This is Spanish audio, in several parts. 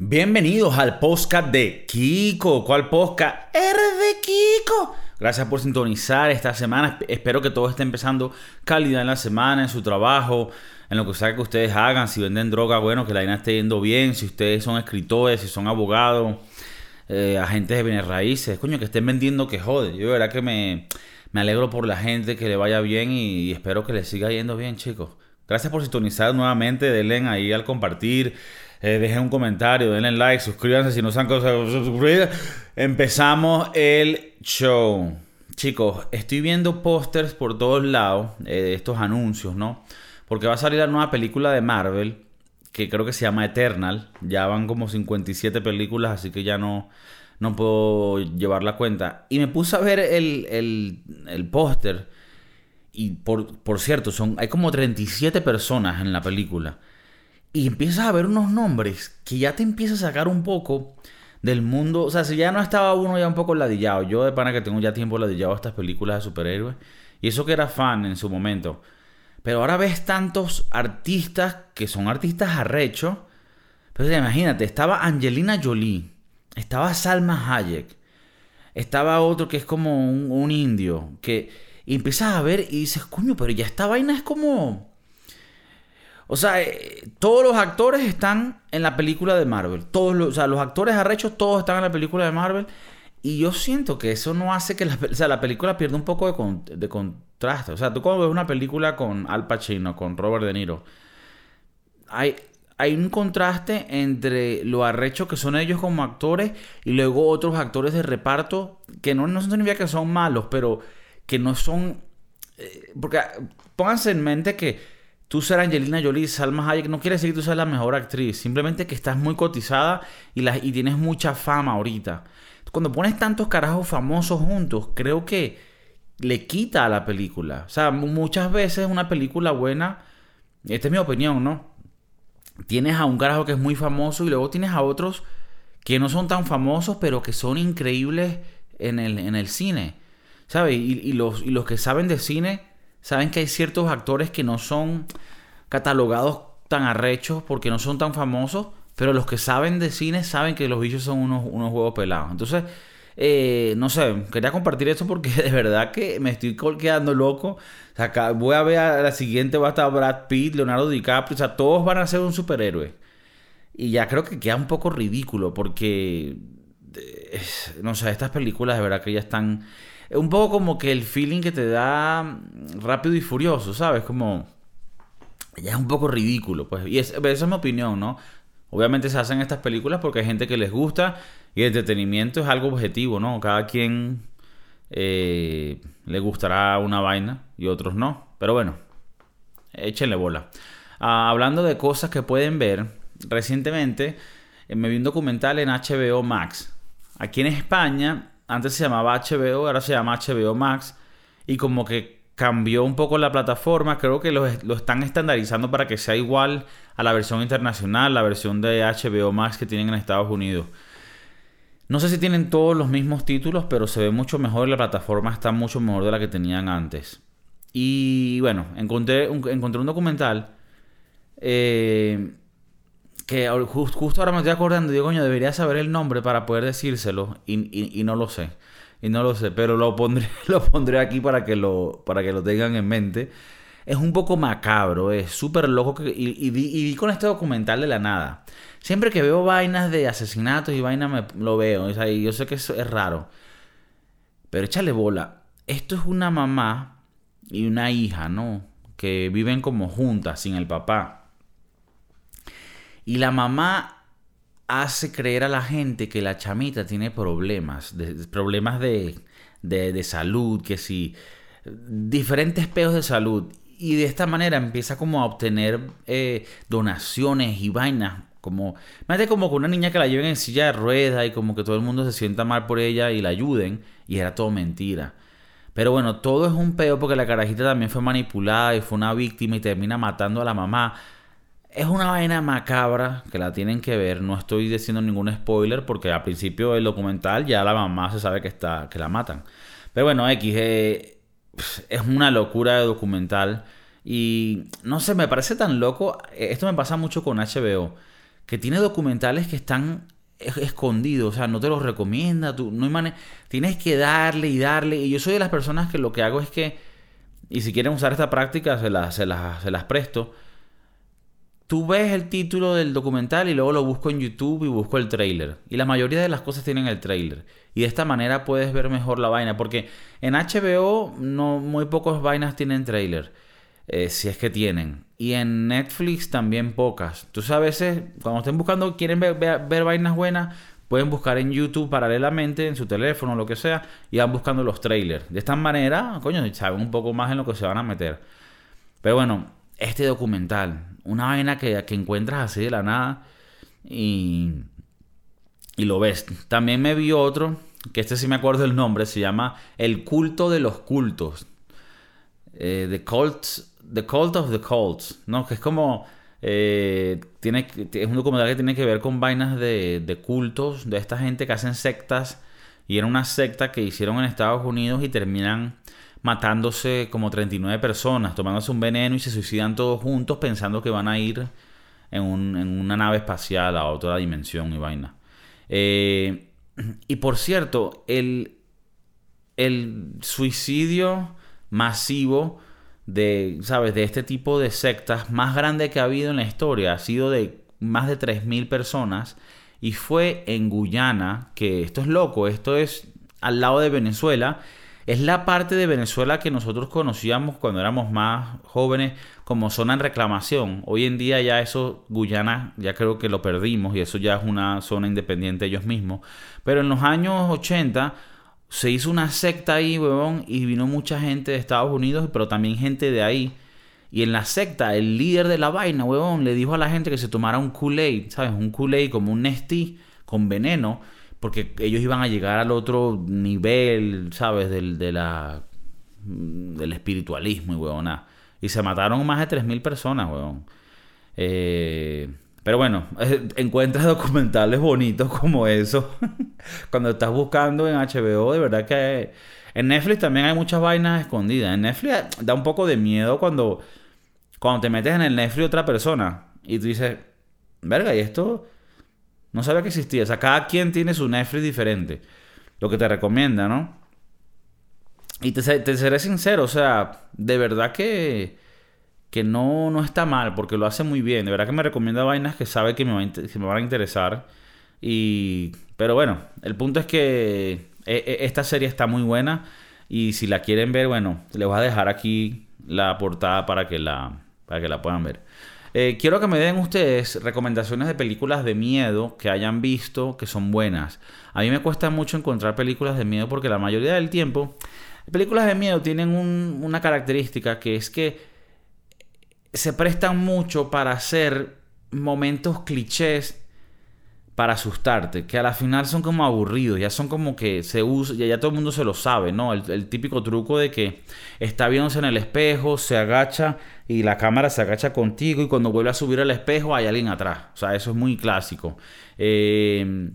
Bienvenidos al podcast de Kiko. ¿Cuál podcast? R de Kiko. Gracias por sintonizar esta semana. Espero que todo esté empezando calidad en la semana, en su trabajo, en lo que sea que ustedes hagan. Si venden droga, bueno, que la vaina esté yendo bien. Si ustedes son escritores, si son abogados, eh, agentes de bienes raíces, coño, que estén vendiendo que jode. Yo de verdad que me, me alegro por la gente, que le vaya bien y, espero que les siga yendo bien, chicos. Gracias por sintonizar nuevamente. Denle ahí al compartir. Eh, dejen un comentario, denle like, suscríbanse si no se han suscrito. Empezamos el show. Chicos, estoy viendo pósters por todos lados eh, estos anuncios, ¿no? Porque va a salir la nueva película de Marvel, que creo que se llama Eternal. Ya van como 57 películas, así que ya no, no puedo llevar la cuenta. Y me puse a ver el, el, el póster. Y por, por cierto, son, hay como 37 personas en la película y empiezas a ver unos nombres que ya te empieza a sacar un poco del mundo. O sea, si ya no estaba uno ya un poco ladillado. Yo de pana que tengo ya tiempo ladillado a estas películas de superhéroes. Y eso que era fan en su momento. Pero ahora ves tantos artistas que son artistas arrechos. Pero imagínate, estaba Angelina Jolie. Estaba Salma Hayek. Estaba otro que es como un, un indio. Que empiezas a ver y dices, coño, pero ya esta vaina es como o sea, eh, todos los actores están en la película de Marvel. Todos los, o sea, los actores arrechos, todos están en la película de Marvel. Y yo siento que eso no hace que la, o sea, la película pierda un poco de, contraste. O sea, tú cuando ves una película con Al Pacino, con Robert De Niro, hay, hay un contraste entre lo arrecho que son ellos como actores y luego otros actores de reparto que no, no significa que son malos, pero que no son... Eh, porque pónganse en mente que tú ser Angelina Jolie, Salma Hayek, no quiere decir que tú seas la mejor actriz, simplemente que estás muy cotizada y, y tienes mucha fama ahorita. Cuando pones tantos carajos famosos juntos, creo que le quita a la película. O sea, muchas veces una película buena, esta es mi opinión, ¿no? Tienes a un carajo que es muy famoso y luego tienes a otros que no son tan famosos, pero que son increíbles en el, en el cine. ¿Sabes? y, los, y los que saben de cine saben que hay ciertos actores que no son catalogados tan arrechos porque no son tan famosos, pero los que saben de cine saben que los bichos son unos, unos juegos pelados. Entonces, eh, no sé, quería compartir esto porque de verdad que me estoy quedando loco. O voy a ver a la siguiente, va a estar Brad Pitt, Leonardo DiCaprio, o sea, todos van a ser un superhéroe. Y ya creo que queda un poco ridículo porque, eh, no sé, estas películas de verdad que ya están un poco como que el feeling que te da rápido y furioso, ¿sabes? Como ya es un poco ridículo, pues. Y esa es mi opinión, ¿no? Obviamente se hacen estas películas porque hay gente que les gusta y el entretenimiento es algo objetivo, ¿no? Cada quien eh, le gustará una vaina y otros no. Pero bueno, échenle bola. Ah, hablando de cosas que pueden ver, recientemente eh, me vi un documental en HBO Max. Aquí en España antes se llamaba HBO, ahora se llama HBO Max. Y como que cambió un poco la plataforma. Creo que lo, están estandarizando para que sea igual a la versión internacional, la versión de HBO Max que tienen en Estados Unidos. No sé si tienen todos los mismos títulos, pero se ve mucho mejor. La plataforma está mucho mejor de la que tenían antes. Y bueno, encontré un, encontré un documental eh, que justo ahora me estoy acordando, digo, coño, debería saber el nombre para poder decírselo y, no lo sé. Y no lo sé, pero lo pondré, lo pondré aquí para que lo, para que lo tengan en mente. Es un poco macabro, es súper loco. Y, vi, con este documental de la nada. Siempre que veo vainas de asesinatos y vainas, me, lo veo. O sea, yo sé que eso es raro. Pero échale bola. Esto es una mamá y una hija, ¿no? Que viven como juntas, sin el papá. Y la mamá hace creer a la gente que la chamita tiene problemas, problemas de, de, salud, que si diferentes peos de salud. Y de esta manera empieza como a obtener eh, donaciones y vainas. Como, imagínate como una niña que la lleven en silla de ruedas y como que todo el mundo se sienta mal por ella y la ayuden. Y era todo mentira. Pero bueno, todo es un peo porque la carajita también fue manipulada y fue una víctima y termina matando a la mamá. Es una vaina macabra que la tienen que ver. No estoy diciendo ningún spoiler porque al principio del documental ya la mamá se sabe que está que la matan. Pero bueno, X eh, es una locura de documental y no sé, me parece tan loco. Esto me pasa mucho con HBO que tiene documentales que están escondidos, o sea, no te los recomienda, tú, no tienes que darle y darle, y yo soy de las personas que lo que hago es que, y si quieren usar esta práctica, se se las, se las presto, tú ves el título del documental y luego lo busco en YouTube y busco el trailer. Y la mayoría de las cosas tienen el trailer. Y de esta manera puedes ver mejor la vaina. Porque en HBO no, muy pocas vainas tienen trailer. Eh, si es que tienen. Y en Netflix también pocas. Entonces a veces, cuando estén buscando, quieren ver, ver, vainas buenas, pueden buscar en YouTube paralelamente, en su teléfono, lo que sea, y van buscando los trailers. De esta manera, coño, saben un poco más en lo que se van a meter. Pero bueno, este documental, una vaina que, que encuentras así de la nada y, y lo ves. También me vi otro, que este sí me acuerdo el nombre, se llama El culto de los cultos. Eh, the, Cult, the Cult of the Cults, ¿no? Que es como... Eh, tiene, es un documental que tiene que ver con vainas de, de cultos, de esta gente que hacen sectas. Y era una secta que hicieron en Estados Unidos y terminan matándose como 39 personas, tomándose un veneno y se suicidan todos juntos pensando que van a ir en, una nave espacial a otra dimensión y vaina. Eh, y por cierto, el, el suicidio masivo de, ¿sabes? de este tipo de sectas más grande que ha habido en la historia ha sido de más de 3.000 personas y fue en Guyana, que esto es loco, esto es al lado de Venezuela es la parte de Venezuela que nosotros conocíamos cuando éramos más jóvenes como zona en reclamación. Hoy en día ya eso, Guyana, ya creo que lo perdimos y eso ya es una zona independiente ellos mismos. Pero en los años 80 se hizo una secta ahí, huevón, y vino mucha gente de Estados Unidos, pero también gente de ahí. Y en la secta, el líder de la vaina, huevón, le dijo a la gente que se tomara un Kool-Aid, ¿sabes? Un Kool-Aid como un Nestí con veneno porque ellos iban a llegar al otro nivel, ¿sabes? Del, de la, del espiritualismo y huevona. Y se mataron más de 3.000 personas, huevón. Eh, pero bueno, encuentras documentales bonitos como eso. Cuando estás buscando en HBO, de verdad que... En Netflix también hay muchas vainas escondidas. En Netflix da un poco de miedo cuando, cuando te metes en el Netflix de otra persona y tú dices, verga, ¿y esto? No sabía que existía. O sea, cada quien tiene su Netflix diferente. Lo que te recomienda, ¿no? Y te, seré sincero, o sea, de verdad que, que no, no está mal, porque lo hace muy bien. De verdad que me recomienda vainas que sabe que me, me van a interesar. Y, pero bueno, el punto es que e, e, esta serie está muy buena. Y si la quieren ver, bueno, les voy a dejar aquí la portada para que la, para que la puedan ver. Eh, quiero que me den ustedes recomendaciones de películas de miedo que hayan visto que son buenas. A mí me cuesta mucho encontrar películas de miedo porque la mayoría del tiempo películas de miedo tienen una característica que es que se prestan mucho para hacer momentos clichés para asustarte, que a la final son como aburridos, ya son como que se usa, ya, ya todo el mundo se lo sabe, ¿no? El, típico truco de que está viéndose en el espejo, se agacha y la cámara se agacha contigo y cuando vuelve a subir al espejo hay alguien atrás. O sea, eso es muy clásico. Eh,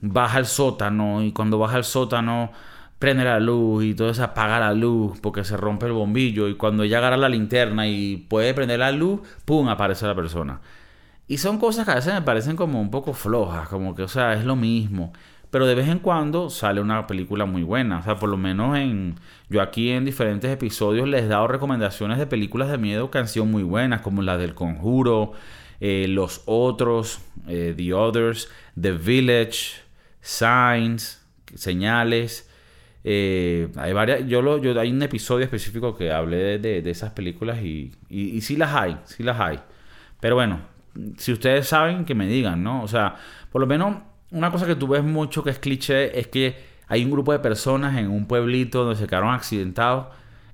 baja al sótano y cuando baja al sótano prende la luz y todo se apaga la luz porque se rompe el bombillo y cuando ella agarra la linterna y puede prender la luz, ¡pum! aparece la persona. Y son cosas que a veces me parecen como un poco flojas, como que, o sea, es lo mismo. Pero de vez en cuando sale una película muy buena. O sea, por lo menos en. Yo aquí en diferentes episodios les he dado recomendaciones de películas de miedo que han sido muy buenas, como la del Conjuro, eh, Los Otros, eh, The Others, The Village, Signs, Señales. Eh, hay varias. Yo, lo, yo hay un episodio específico que hablé de, de, esas películas y, y, y sí las hay, sí las hay. Pero bueno, si ustedes saben, que me digan, ¿no? O sea, por lo menos una cosa que tú ves mucho que es cliché es que hay un grupo de personas en un pueblito donde se quedaron accidentados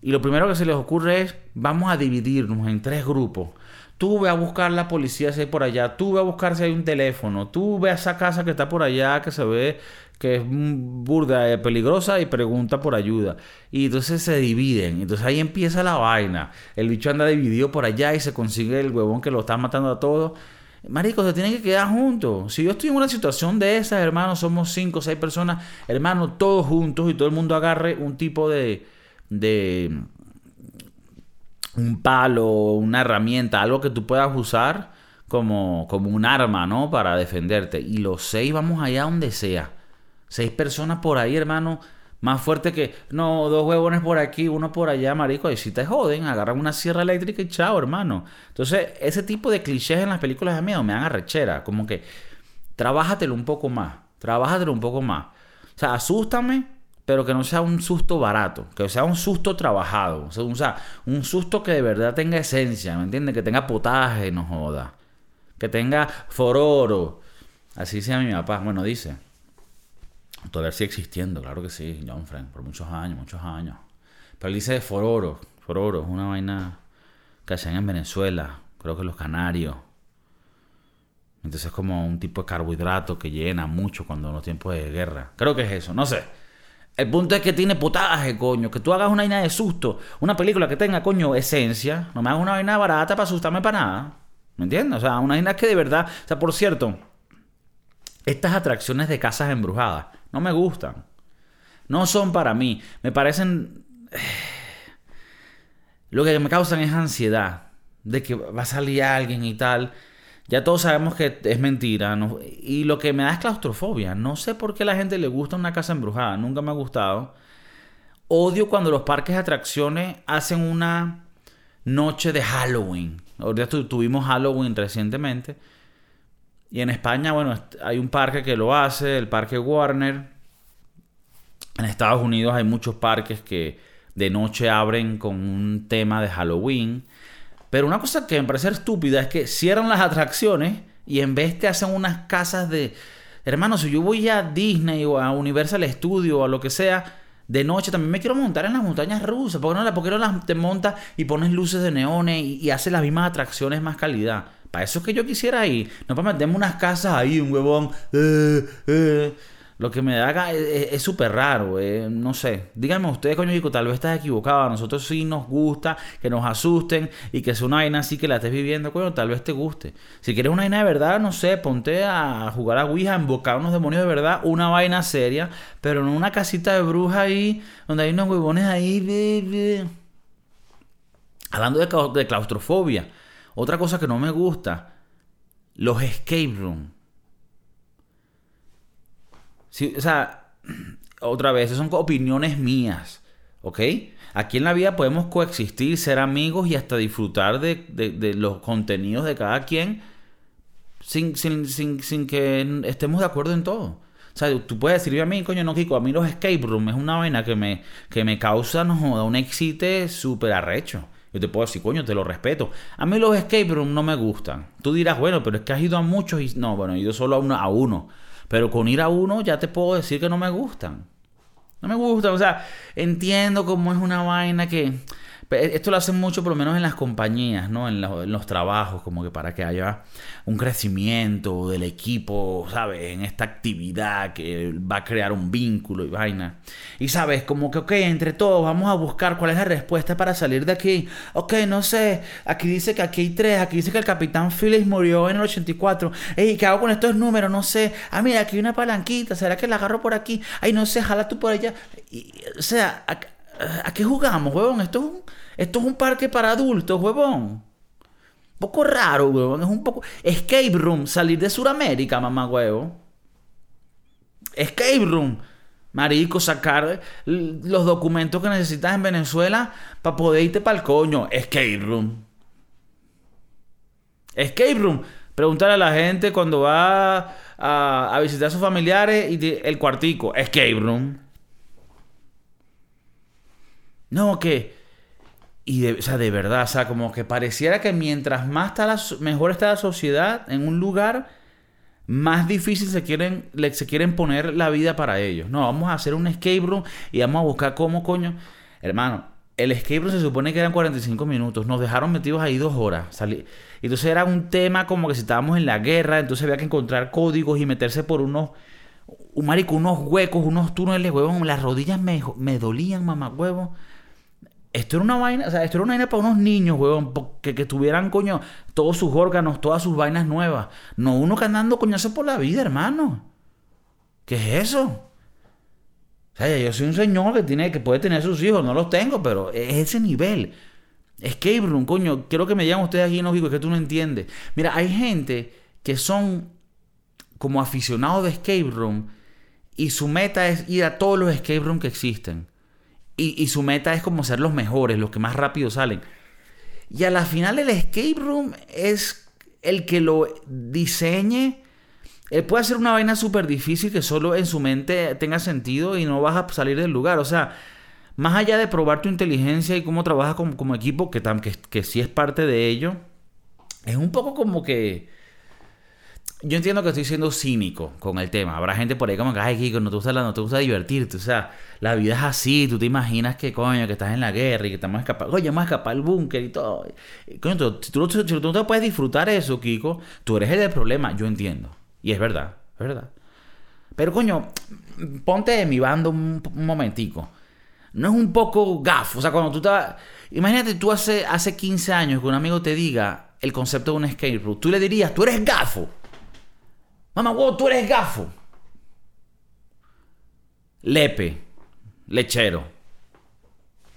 y lo primero que se les ocurre es vamos a dividirnos en tres grupos. Tú ve a buscar la policía si hay por allá, tú ve a buscar si hay un teléfono, tú ve a esa casa que está por allá que se ve que es burda, eh, peligrosa y pregunta por ayuda. Y entonces se dividen. Entonces ahí empieza la vaina. El bicho anda dividido por allá y se consigue el huevón que lo está matando a todos. Marico, se tienen que quedar juntos. Si yo estoy en una situación de esas, hermano, somos cinco o seis personas, hermano, todos juntos y todo el mundo agarre un tipo de. De un palo, una herramienta, algo que tú puedas usar como, como un arma, ¿no? Para defenderte. Y los seis vamos allá donde sea. Seis personas por ahí, hermano. Más fuerte que, no, dos huevones por aquí, uno por allá, marico. Y si te joden, agarran una sierra eléctrica y chao, hermano. Entonces, ese tipo de clichés en las películas de miedo me dan arrechera. Como que, trabájatelo un poco más. Trabájatelo un poco más. O sea, asústame, pero que no sea un susto barato, que sea un susto trabajado, o sea, un susto que de verdad tenga esencia, ¿me entiendes? Que tenga potaje, no joda, que tenga fororo, así sea mi papá, bueno, dice, todavía sigue existiendo, claro que sí, John Frank, por muchos años, muchos años, pero él dice fororo, fororo, es una vaina que hacen en Venezuela, creo que los canarios, entonces es como un tipo de carbohidrato que llena mucho cuando en los tiempos de guerra. Creo que es eso, no sé. El punto es que tiene potaje, coño. Que tú hagas una vaina de susto. Una película que tenga, coño, esencia. No me hagas una vaina barata para asustarme para nada. ¿Me entiendes? O sea, una vaina que de verdad. O sea, por cierto, estas atracciones de casas embrujadas no me gustan. No son para mí. Me parecen. Lo que me causan es ansiedad. De que va a salir alguien y tal. Ya todos sabemos que es mentira. Y lo que me da es claustrofobia. No sé por qué a la gente le gusta una casa embrujada. Nunca me ha gustado. Odio cuando los parques de atracciones hacen una noche de Halloween. Ahorita tuvimos Halloween recientemente. Y en España, bueno, hay un parque que lo hace, el Parque Warner. En Estados Unidos hay muchos parques que de noche abren con un tema de Halloween. Pero una cosa que me parece estúpida es que cierran las atracciones y en vez te hacen unas casas de... Hermano, si yo voy a Disney o a Universal Studio o a lo que sea, de noche también me quiero montar en las montañas rusas. ¿Por qué no, por no las te montas y pones luces de neones y, y haces las mismas atracciones más calidad? Para eso es que yo quisiera ir. No para meterme unas casas ahí, un huevón. Eh, eh. Lo que me da es súper raro, eh. no sé. Díganme ustedes, coño, Chico, tal vez estás equivocado. A nosotros sí nos gusta que nos asusten y que sea una vaina así que la estés viviendo, coño, tal vez te guste. Si quieres una vaina de verdad, no sé, ponte a jugar a Ouija, a invocar unos demonios de verdad, una vaina seria, pero no una casita de bruja ahí, donde hay unos huevones ahí. Hablando de, de claustrofobia, otra cosa que no me gusta, los escape rooms o sea, otra vez, son opiniones mías, ¿ok? Aquí en la vida podemos coexistir, ser amigos y hasta disfrutar de, los contenidos de cada quien sin, que estemos de acuerdo en todo. O sea, tú puedes decirle a mí, coño, no, Kiko, a mí los escape rooms es una vaina que me, que me causa, no un excite súper arrecho. Yo te puedo decir, coño, te lo respeto. A mí los escape rooms no me gustan. Tú dirás, bueno, pero es que has ido a muchos y... No, bueno, he ido solo a uno. A uno. Pero con ir a uno ya te puedo decir que no me gustan. No me gustan. O sea, entiendo cómo es una vaina que esto lo hacen mucho, por lo menos en las compañías, ¿no? En, los trabajos, como que para que haya un crecimiento del equipo, ¿sabes? En esta actividad que va a crear un vínculo y vaina. Y, ¿sabes? Como que, ok, entre todos vamos a buscar cuál es la respuesta para salir de aquí. Ok, no sé, aquí dice que aquí hay tres, aquí dice que el capitán Phillips murió en el 84. Ey, ¿qué hago con estos números? No sé. Ah, mira, aquí hay una palanquita, ¿será que la agarro por aquí? Ay, no sé, jala tú por allá. o sea, ¿A qué jugamos, huevón? Esto es un, esto es un parque para adultos, huevón. Un poco raro, huevón. Es un poco. Escape room, salir de Sudamérica, mamá huevo. Escape room. Marico, sacar los documentos que necesitas en Venezuela para poder irte para el coño. Escape room. Escape room. Preguntarle a la gente cuando va a, a visitar a sus familiares y el cuartico. Escape room. No, que... Y de, o sea, de verdad, o sea, como que pareciera que mientras más está la, mejor está la sociedad en un lugar, más difícil se quieren, se quieren poner la vida para ellos. No, vamos a hacer un escape room y vamos a buscar cómo coño. Hermano, el escape room se supone que eran 45 minutos. Nos dejaron metidos ahí dos horas. Salí. Entonces era un tema como que si estábamos en la guerra, entonces había que encontrar códigos y meterse por unos. Un marico, unos huecos, unos túneles, huevos. Las rodillas me, me dolían, mamá huevo. Esto era una vaina, o sea, esto era una vaina para unos niños, weón, que, que tuvieran, coño, todos sus órganos, todas sus vainas nuevas. No uno que andando coñazo por la vida, hermano. ¿Qué es eso? O sea, yo soy un señor que tiene, que puede tener sus hijos, no los tengo, pero es ese nivel. Escape room, coño, quiero que me digan ustedes aquí en México que tú no entiendes. Mira, hay gente que son como aficionados de escape room y su meta es ir a todos los escape room que existen. Y, su meta es como ser los mejores, los que más rápido salen. Y a la final el escape room es el que lo diseñe. Él puede hacer una vaina súper difícil que solo en su mente tenga sentido y no vas a salir del lugar. O sea, más allá de probar tu inteligencia y cómo trabajas como, como equipo, que, que, que sí es parte de ello, es un poco como que yo entiendo que estoy siendo cínico con el tema. Habrá gente por ahí como que, ay, Kiko, no te gusta, no te gusta divertirte. O sea, la vida es así. Tú te imaginas que, coño, que estás en la guerra y que estamos escapando. Oye, vamos a escapar al búnker y todo. Coño, tú, si, tú, no te puedes disfrutar eso, Kiko, tú eres el del problema. Yo entiendo. Y es verdad, es verdad. Pero, coño, ponte de mi bando un, momentico. No es un poco gafo. O sea, cuando tú te... Imagínate tú hace, hace 15 años que un amigo te diga el concepto de un escape room. Tú le dirías, tú eres gafo. Mamá, wow, tú eres gafo. Lepe, lechero.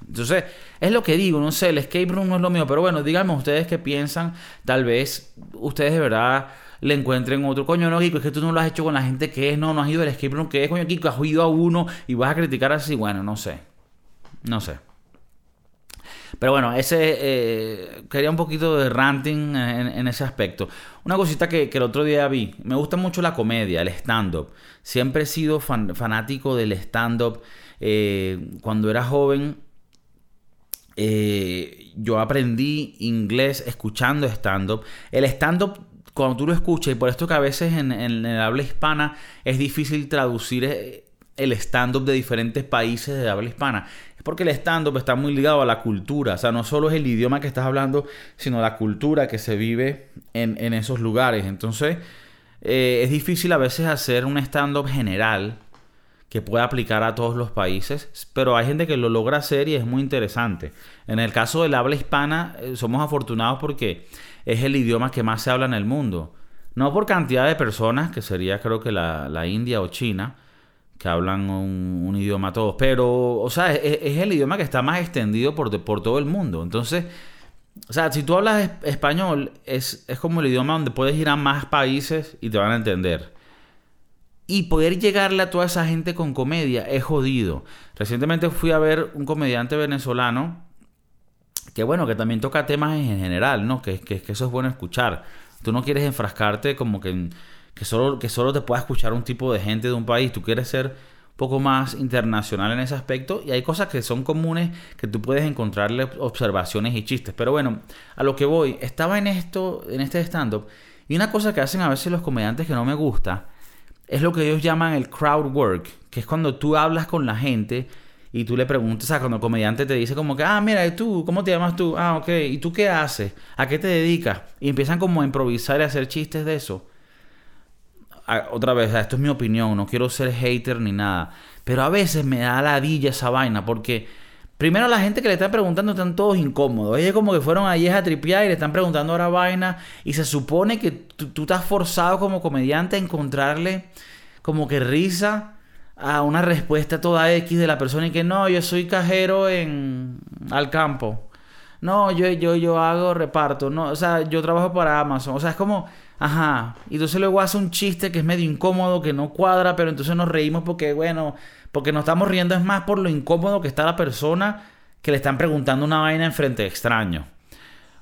Entonces, es lo que digo, no sé, el escape room no es lo mío, pero bueno, díganme ustedes qué piensan, tal vez ustedes de verdad le encuentren otro, coño, no, Kiko, es que tú no lo has hecho con la gente que es, no, no has ido al escape room que es, coño, Kiko, has ido a uno y vas a criticar así, bueno, no sé, no sé. Pero bueno, ese eh, quería un poquito de ranting en, ese aspecto. Una cosita que, el otro día vi. Me gusta mucho la comedia, el stand-up. Siempre he sido fanático del stand-up. Eh, cuando era joven, eh, yo aprendí inglés escuchando stand-up. El stand-up cuando tú lo escuchas, y por esto que a veces en, en, el habla hispana es difícil traducir el stand-up de diferentes países de habla hispana. Es porque el stand-up está muy ligado a la cultura. O sea, no solo es el idioma que estás hablando, sino la cultura que se vive en, esos lugares. Entonces, eh, es difícil a veces hacer un stand-up general que pueda aplicar a todos los países, pero hay gente que lo logra hacer y es muy interesante. En el caso del habla hispana, eh, somos afortunados porque es el idioma que más se habla en el mundo. No por cantidad de personas, que sería creo que la, la India o China, que hablan un, idioma todos, pero, o sea, es, el idioma que está más extendido por, por todo el mundo. Entonces, o sea, si tú hablas español, es, es como el idioma donde puedes ir a más países y te van a entender. Y poder llegarle a toda esa gente con comedia es jodido. Recientemente fui a ver un comediante venezolano que, bueno, que también toca temas en general, ¿no? Que, que, que eso es bueno escuchar. Tú no quieres enfrascarte como que en que solo, que solo te pueda escuchar un tipo de gente de un país. Tú quieres ser un poco más internacional en ese aspecto y hay cosas que son comunes que tú puedes encontrarle observaciones y chistes. Pero bueno, a lo que voy, estaba en esto, en este stand-up y una cosa que hacen a veces los comediantes que no me gusta es lo que ellos llaman el crowd work, que es cuando tú hablas con la gente y tú le preguntas, o sea, cuando el comediante te dice como que, ah, mira, ¿y tú? ¿Cómo te llamas tú? Ah, ok, ¿y tú qué haces? ¿A qué te dedicas? Y empiezan como a improvisar y a hacer chistes de eso otra vez, esto es mi opinión, no quiero ser hater ni nada, pero a veces me da ladilla esa vaina porque primero la gente que le está preguntando están todos incómodos, ellos como que fueron allí a tripear y le están preguntando ahora vaina y se supone que tú, estás forzado como comediante a encontrarle como que risa a una respuesta toda X de la persona y que no, yo soy cajero en al campo. No, yo, yo, yo hago reparto. No, o sea, yo trabajo para Amazon. O sea, es como Ajá. Y entonces luego hace un chiste que es medio incómodo, que no cuadra, pero entonces nos reímos porque, bueno, porque nos estamos riendo es más por lo incómodo que está la persona que le están preguntando una vaina en frente de extraño.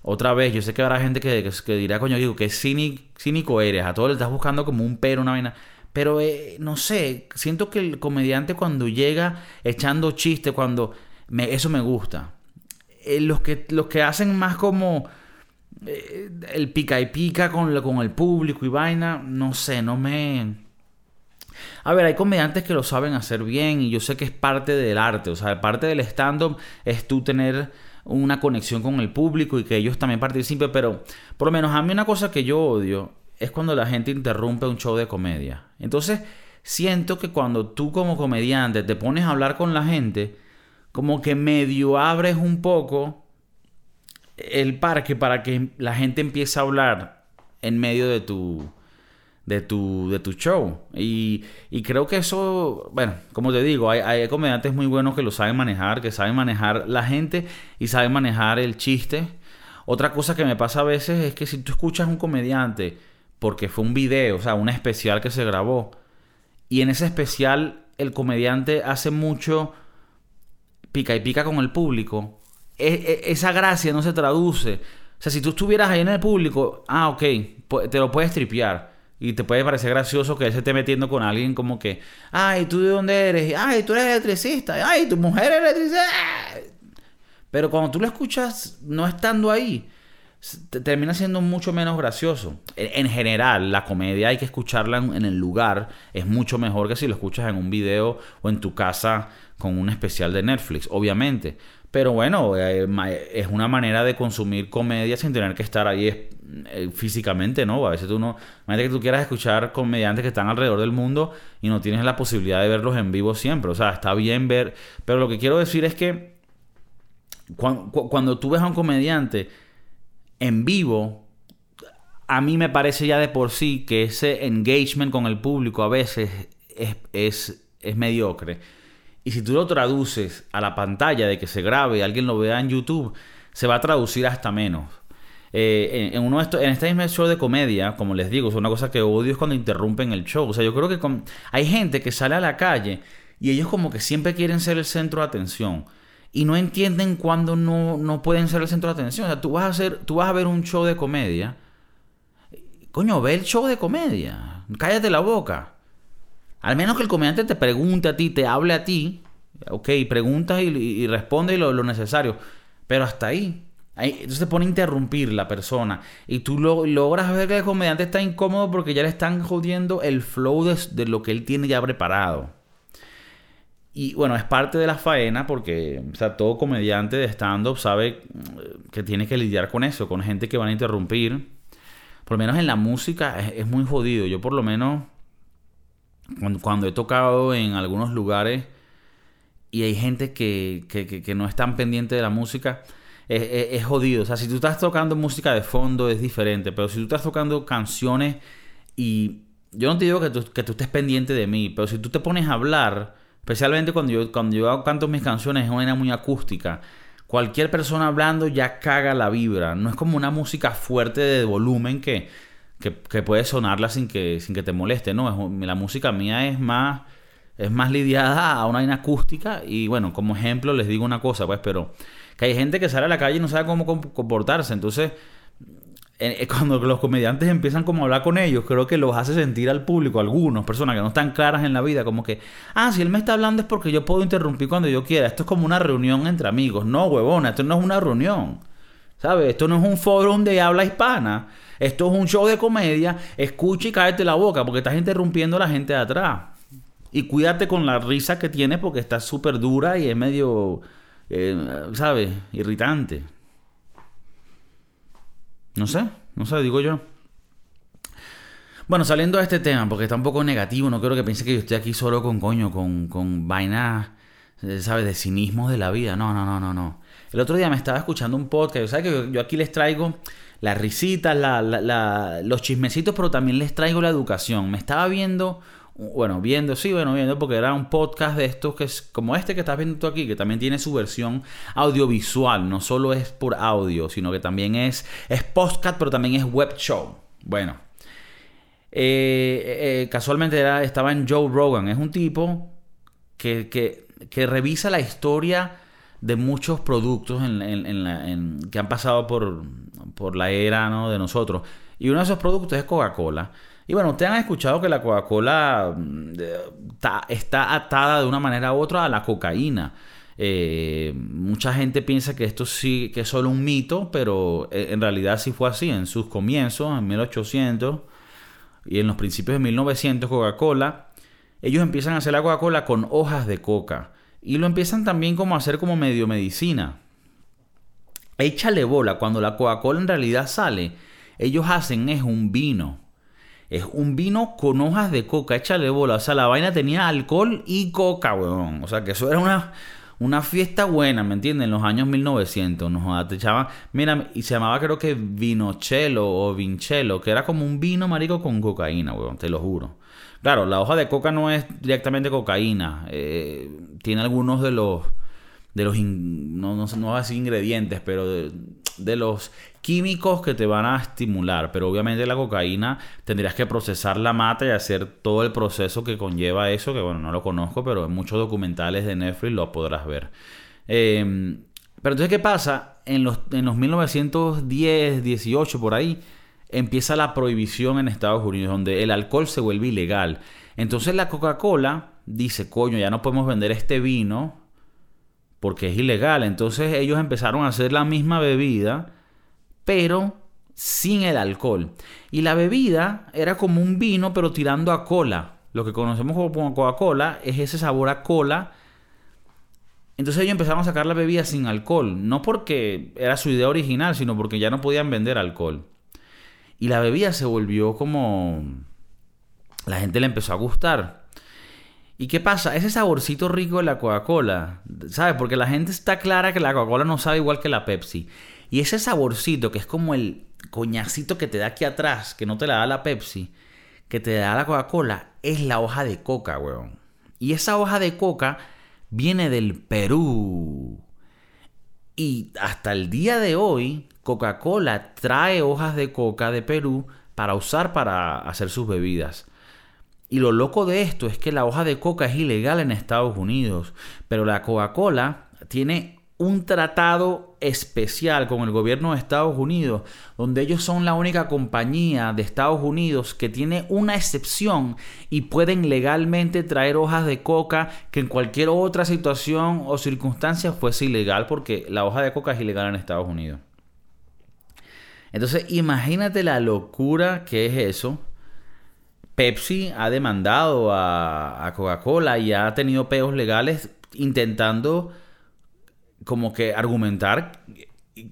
Otra vez, yo sé que habrá gente que, que, dirá, coño, digo, que cínico, cínico eres, a todo le estás buscando como un pero, una vaina. Pero eh, no sé, siento que el comediante cuando llega echando chiste, cuando me, eso me gusta. Eh, los, que, los que hacen más como eh, el pica y pica con, con el público y vaina, no sé, no me... A ver, hay comediantes que lo saben hacer bien y yo sé que es parte del arte, o sea, parte del stand-up es tú tener una conexión con el público y que ellos también participen, pero por lo menos a mí una cosa que yo odio es cuando la gente interrumpe un show de comedia. Entonces, siento que cuando tú como comediante te pones a hablar con la gente, como que medio abres un poco el parque para que la gente empiece a hablar en medio de tu de tu, de tu show. Y, creo que eso, bueno, como te digo, hay, hay, comediantes muy buenos que lo saben manejar, que saben manejar la gente y saben manejar el chiste. Otra cosa que me pasa a veces es que si tú escuchas un comediante, porque fue un video, o sea, un especial que se grabó, y en ese especial el comediante hace mucho pica y pica con el público, e, e, esa gracia no se traduce. O sea, si tú estuvieras ahí en el público, ah, ok, te lo puedes tripear. Y te puede parecer gracioso que él se esté metiendo con alguien como que, ay, ¿tú de dónde eres? Ay, tú eres electricista. Ay, tu mujer es electricista. Pero cuando tú lo escuchas no estando ahí, termina siendo mucho menos gracioso. En general, la comedia hay que escucharla en el lugar. Es mucho mejor que si lo escuchas en un video o en tu casa con un especial de Netflix, obviamente. Pero bueno, eh, es una manera de consumir comedia sin tener que estar ahí eh, físicamente, ¿no? A veces tú no... Imagínate que tú quieras escuchar comediantes que están alrededor del mundo y no tienes la posibilidad de verlos en vivo siempre. O sea, está bien ver... Pero lo que quiero decir es que cuando, tú ves a un comediante en vivo, a mí me parece ya de por sí que ese engagement con el público a veces es, es mediocre. Y si tú lo traduces a la pantalla de que se grabe alguien lo vea en YouTube, se va a traducir hasta menos. Eh, en, uno de estos, en este mismo show de comedia, como les digo, es una cosa que odio es cuando interrumpen el show. O sea, yo creo que hay gente que sale a la calle y ellos como que siempre quieren ser el centro de atención y no entienden cuándo no, no pueden ser el centro de atención. O sea, tú vas a hacer, tú vas a ver un show de comedia. Coño, ve el show de comedia. Cállate la boca. Al menos que el comediante te pregunte a ti, te hable a ti. Ok, preguntas y, responde lo, necesario. Pero hasta ahí. ahí. Entonces te pone a interrumpir la persona. Y tú lo, logras ver que el comediante está incómodo porque ya le están jodiendo el flow de, lo que él tiene ya preparado. Y bueno, es parte de la faena porque o sea, todo comediante de stand-up sabe mm, que tiene que lidiar con eso, con gente que van a interrumpir. Por lo menos en la música es muy jodido. Yo por lo menos cuando, he tocado en algunos lugares y hay gente que, que, no es tan pendiente de la música, es, jodido. O sea, si tú estás tocando música de fondo es diferente, pero si tú estás tocando canciones y yo no te digo que tú, que tú estés pendiente de mí, pero si tú te pones a hablar, especialmente cuando yo, cuando yo canto mis canciones es una muy acústica, cualquier persona hablando ya caga la vibra. No es como una música fuerte de volumen que que, que puedes sonarla sin que, sin que te moleste, ¿no? Es, la música mía es más, es más lidiada a una acústica y bueno, como ejemplo les digo una cosa, pues, pero que hay gente que sale a la calle y no sabe cómo comportarse, entonces cuando los comediantes empiezan como a hablar con ellos, creo que los hace sentir al público, algunos, personas que no están claras en la vida, como que, ah, si él me está hablando es porque yo puedo interrumpir cuando yo quiera. Esto es como una reunión entre amigos. No, huevona, esto no es una reunión. ¿Sabes? Esto no es un foro de habla hispana. Esto es un show de comedia. Escucha y cállate la boca porque estás interrumpiendo a la gente de atrás. Y cuídate con la risa que tienes porque está súper dura y es medio, eh, ¿sabes? Irritante. No sé, no sé, digo yo. Bueno, saliendo de este tema, porque está un poco negativo, no quiero que piense que yo estoy aquí solo con coño, con, con vainas, eh, ¿sabes? De cinismo de la vida. No, no, no, no, no. El otro día me estaba escuchando un podcast, ¿sabes? Que yo aquí les traigo las risitas, los chismecitos, pero también les traigo la educación. Me estaba viendo, bueno, viendo, sí, bueno, viendo, porque era un podcast de estos que es como este que estás viendo tú aquí, que también tiene su versión audiovisual, no solo es por audio, sino que también es, es podcast, pero también es web show. Bueno, eh, eh, casualmente estaba en Joe Rogan, es un tipo que, que revisa la historia de muchos productos que han pasado por, por la era ¿no? de nosotros. Y uno de esos productos es Coca-Cola. Y bueno, ustedes han escuchado que la Coca-Cola mm, está atada de una manera u otra a la cocaína. Eh, mucha gente piensa que esto sí que es solo un mito, pero eh, en realidad sí fue así. En sus comienzos, en 1800 y en los principios de 1900, Coca-Cola, ellos empiezan a hacer la Coca-Cola con hojas de coca. Y lo empiezan también como a hacer como medio medicina. Échale bola, cuando la Coca-Cola en realidad sale, ellos hacen es un vino. Es un vino con hojas de coca, échale bola. O sea, la vaina tenía alcohol y coca, weón. O sea, que eso era una, una fiesta buena, ¿me entiendes? En los años 1900, nos echaban, mira, y se llamaba creo que vinochelo o vinchelo, que era como un vino marico con cocaína, weón, te lo juro. Claro, la hoja de coca no es directamente cocaína, eh, tiene algunos de los, de los, no, no, no ingredientes, pero de, de los químicos que te van a estimular, pero obviamente la cocaína tendrías que procesar la mata y hacer todo el proceso que conlleva eso, que bueno, no lo conozco, pero en muchos documentales de Netflix lo podrás ver. Em, pero entonces, ¿qué pasa? En los, en los 1910, 18, por ahí, empieza la prohibición en Estados Unidos, donde el alcohol se vuelve ilegal. Entonces la Coca-Cola dice, coño, ya no podemos vender este vino porque es ilegal. Entonces ellos empezaron a hacer la misma bebida, pero sin el alcohol. Y la bebida era como un vino, pero tirando a cola. Lo que conocemos como Coca-Cola es ese sabor a cola. Entonces ellos empezaron a sacar la bebida sin alcohol. No porque era su idea original, sino porque ya no podían vender alcohol. Y la bebida se volvió como... La gente le empezó a gustar. ¿Y qué pasa? Ese saborcito rico de la Coca-Cola, ¿sabes? Porque la gente está clara que la Coca-Cola no sabe igual que la Pepsi. Y ese saborcito, que es como el coñacito que te da aquí atrás, que no te la da la Pepsi, que te da la Coca-Cola, es la hoja de coca, weón. Y esa hoja de coca viene del Perú. Y hasta el día de hoy, Coca-Cola trae hojas de coca de Perú para usar para hacer sus bebidas. Y lo loco de esto es que la hoja de coca es ilegal en Estados Unidos, pero la Coca-Cola tiene un tratado especial con el gobierno de Estados Unidos, donde ellos son la única compañía de Estados Unidos que tiene una excepción y pueden legalmente traer hojas de coca que en cualquier otra situación o circunstancia fuese ilegal porque la hoja de coca es ilegal en Estados Unidos. Entonces, imagínate la locura que es eso. Pepsi ha demandado a, Coca-Cola y ha tenido peos legales intentando como que argumentar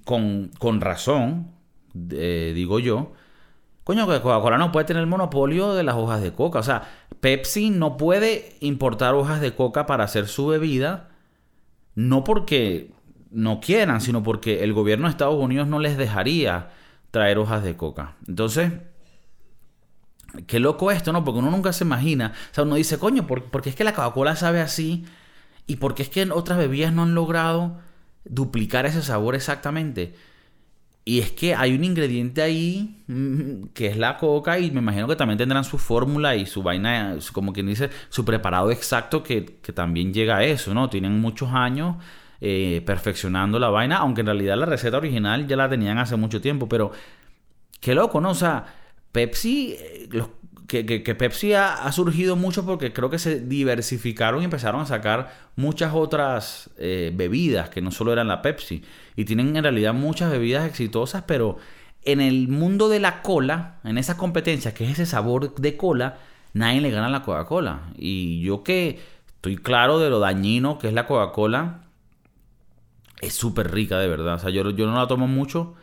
con, razón, eh, digo yo, coño, que Coca-Cola no puede tener el monopolio de las hojas de coca. O sea, Pepsi no puede importar hojas de coca para hacer su bebida, no porque no quieran, sino porque el gobierno de Estados Unidos no les dejaría traer hojas de coca. Entonces, qué loco esto, ¿no? Porque uno nunca se imagina. O sea, uno dice, coño, ¿por, qué es que la Coca-Cola sabe así? ¿Y por qué es que otras bebidas no han logrado duplicar ese sabor exactamente? Y es que hay un ingrediente ahí mm, que es la coca y me imagino que también tendrán su fórmula y su vaina, como quien dice, su preparado exacto que también llega a eso, ¿no? Tienen muchos años eh, perfeccionando la vaina, aunque en realidad la receta original ya la tenían hace mucho tiempo, pero qué loco, ¿no? O sea, Pepsi, eh, que, Pepsi ha, surgido mucho porque creo que se diversificaron y empezaron a sacar muchas otras eh, bebidas que no solo eran la Pepsi, y tienen en realidad muchas bebidas exitosas, pero en el mundo de la cola, en esa competencia que es ese sabor de cola, nadie le gana a la Coca-Cola. Y yo que estoy claro de lo dañino que es la Coca-Cola, es súper rica de verdad. O sea, yo, yo no la tomo mucho.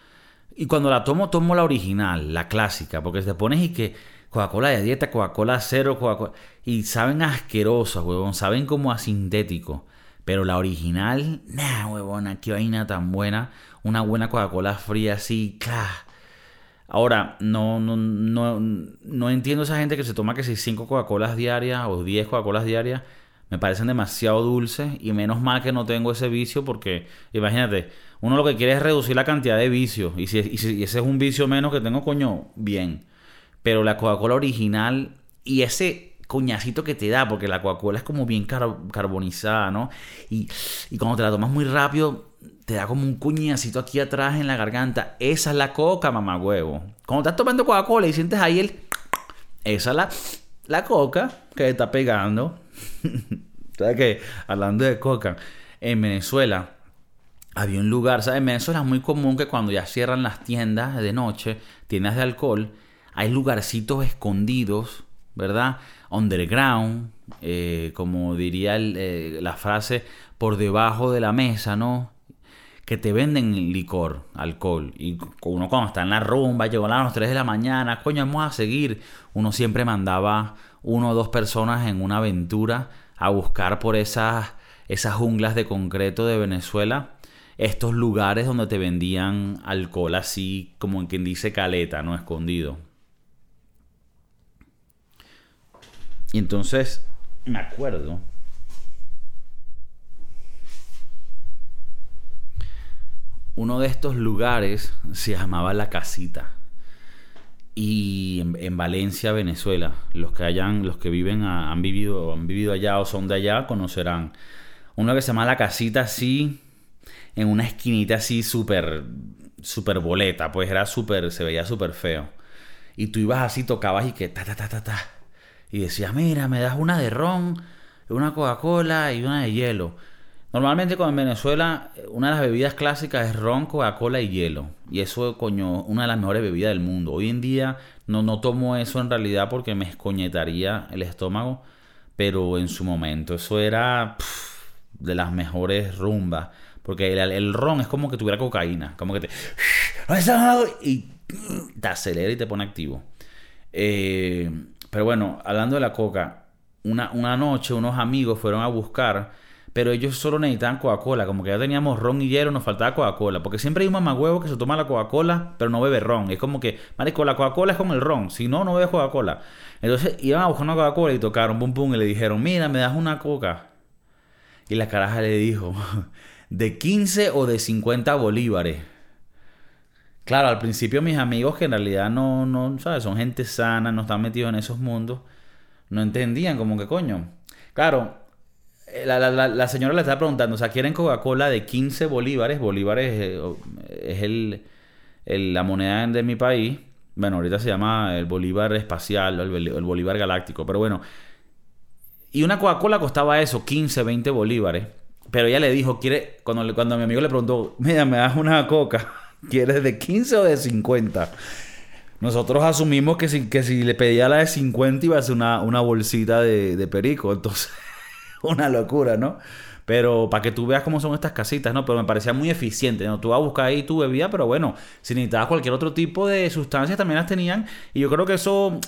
Y cuando la tomo, tomo la original, la clásica. Porque te pones y que Coca-Cola de dieta, Coca-Cola cero, Coca-Cola. Y saben asquerosas, huevón. Saben como a sintético. Pero la original, nah, huevona, qué vaina tan buena. Una buena Coca-Cola fría así, claro. Ahora, no, no, no, no entiendo esa gente que se toma que si 5 Coca-Colas diarias o 10 Coca-Colas diarias me parecen demasiado dulces y menos mal que no tengo ese vicio porque imagínate, uno lo que quiere es reducir la cantidad de vicios y si, ese es un vicio menos que tengo, coño, bien. Pero la Coca-Cola original y ese coñacito que te da, porque la Coca-Cola es como bien carbonizada, ¿no? Y, y cuando te la tomas muy rápido, te da como un cuñacito aquí atrás en la garganta. Esa es la coca, mamá huevo. Cuando estás tomando Coca-Cola y sientes ahí el... Esa es la, la coca que te está pegando. ¿Sabes qué? Hablando de coca, en Venezuela había un lugar, ¿sabes? En Venezuela es muy común que cuando ya cierran las tiendas de noche, tiendas de alcohol, hay lugarcitos escondidos, ¿verdad? Underground, eh, como diría eh, la frase, por debajo de la mesa, ¿no? Que te venden licor, alcohol. Y uno cuando está en la rumba, llegó a las 3 de la mañana, coño, vamos a seguir. Uno siempre mandaba uno o dos personas en una aventura a buscar por esas esas junglas de concreto de Venezuela, estos lugares donde te vendían alcohol así, como en quien dice caleta, no escondido. Y entonces, me acuerdo. Uno de estos lugares se llamaba La Casita. Y en, Valencia, Venezuela, los que hayan, los que viven, han vivido, han vivido allá o son de allá, conocerán. Uno que se llama La Casita así, en una esquinita así súper, súper boleta, pues era súper, se veía súper feo. Y tú ibas así, tocabas y que ta, ta, ta, ta, ta. Y decías, mira, me das una de ron, una Coca-Cola y una de hielo. Normalmente cuando en Venezuela una de las bebidas clásicas es ron, Coca-Cola y hielo. Y eso, coño, una de las mejores bebidas del mundo. Hoy en día no, no tomo eso en realidad porque me escoñetaría el estómago. Pero en su momento eso era de las mejores rumbas. Porque el, ron es como que tuviera cocaína. Como que te... Y te acelera y te pone activo. Eh, pero bueno, hablando de la coca. Una, una noche unos amigos fueron a buscar pero ellos solo necesitaban Coca-Cola, como que ya teníamos ron y hielo, nos faltaba Coca-Cola, porque siempre hay un mamagüevo que se toma la Coca-Cola, pero no bebe ron. Es como que, marico, la Coca-Cola es como el ron, si no, no bebe Coca-Cola. Entonces iban a buscar una Coca-Cola y tocaron, pum pum, y le dijeron, mira, me das una Coca. Y la caraja le dijo, ¿de 15 o de 50 bolívares? Claro, al principio mis amigos que en realidad no, no, ¿sabes? Son gente sana, no están metidos en esos mundos, no entendían como que coño. Claro, eh, la, señora le está preguntando, o sea, ¿quieren Coca-Cola de 15 bolívares? Bolívares eh, es el, la moneda de mi país. Bueno, ahorita se llama el Bolívar espacial, el, el Bolívar galáctico, pero bueno. Y una Coca-Cola costaba eso, 15, 20 bolívares. Pero ella le dijo, quiere, cuando, cuando mi amigo le preguntó, mira, me das una coca, ¿quieres de 15 o de 50? Nosotros asumimos que si, que si le pedía la de 50 iba a ser una, una bolsita de, de perico. Entonces, una locura, ¿no? Pero para que tú veas cómo son estas casitas, ¿no? Pero me parecía muy eficiente, ¿no? Tú vas a buscar ahí tu bebida, pero bueno, si necesitabas cualquier otro tipo de sustancias también las tenían. Y yo creo que eso,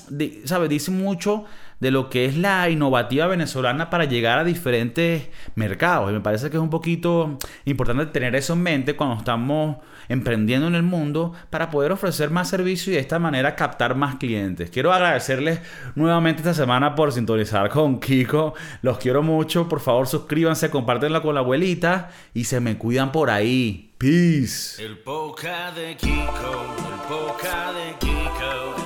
¿sabes? Dice mucho de lo que es la innovativa venezolana para llegar a diferentes mercados. Y me parece que es un poquito importante tener eso en mente cuando estamos emprendiendo en el mundo para poder ofrecer más servicios y de esta manera captar más clientes. Quiero agradecerles nuevamente esta semana por sintonizar con Kiko. Los quiero mucho. Por favor, suscríbanse, compártenla con la abuelita y se me cuidan por ahí. Peace. El poca de Kiko, el poca de Kiko.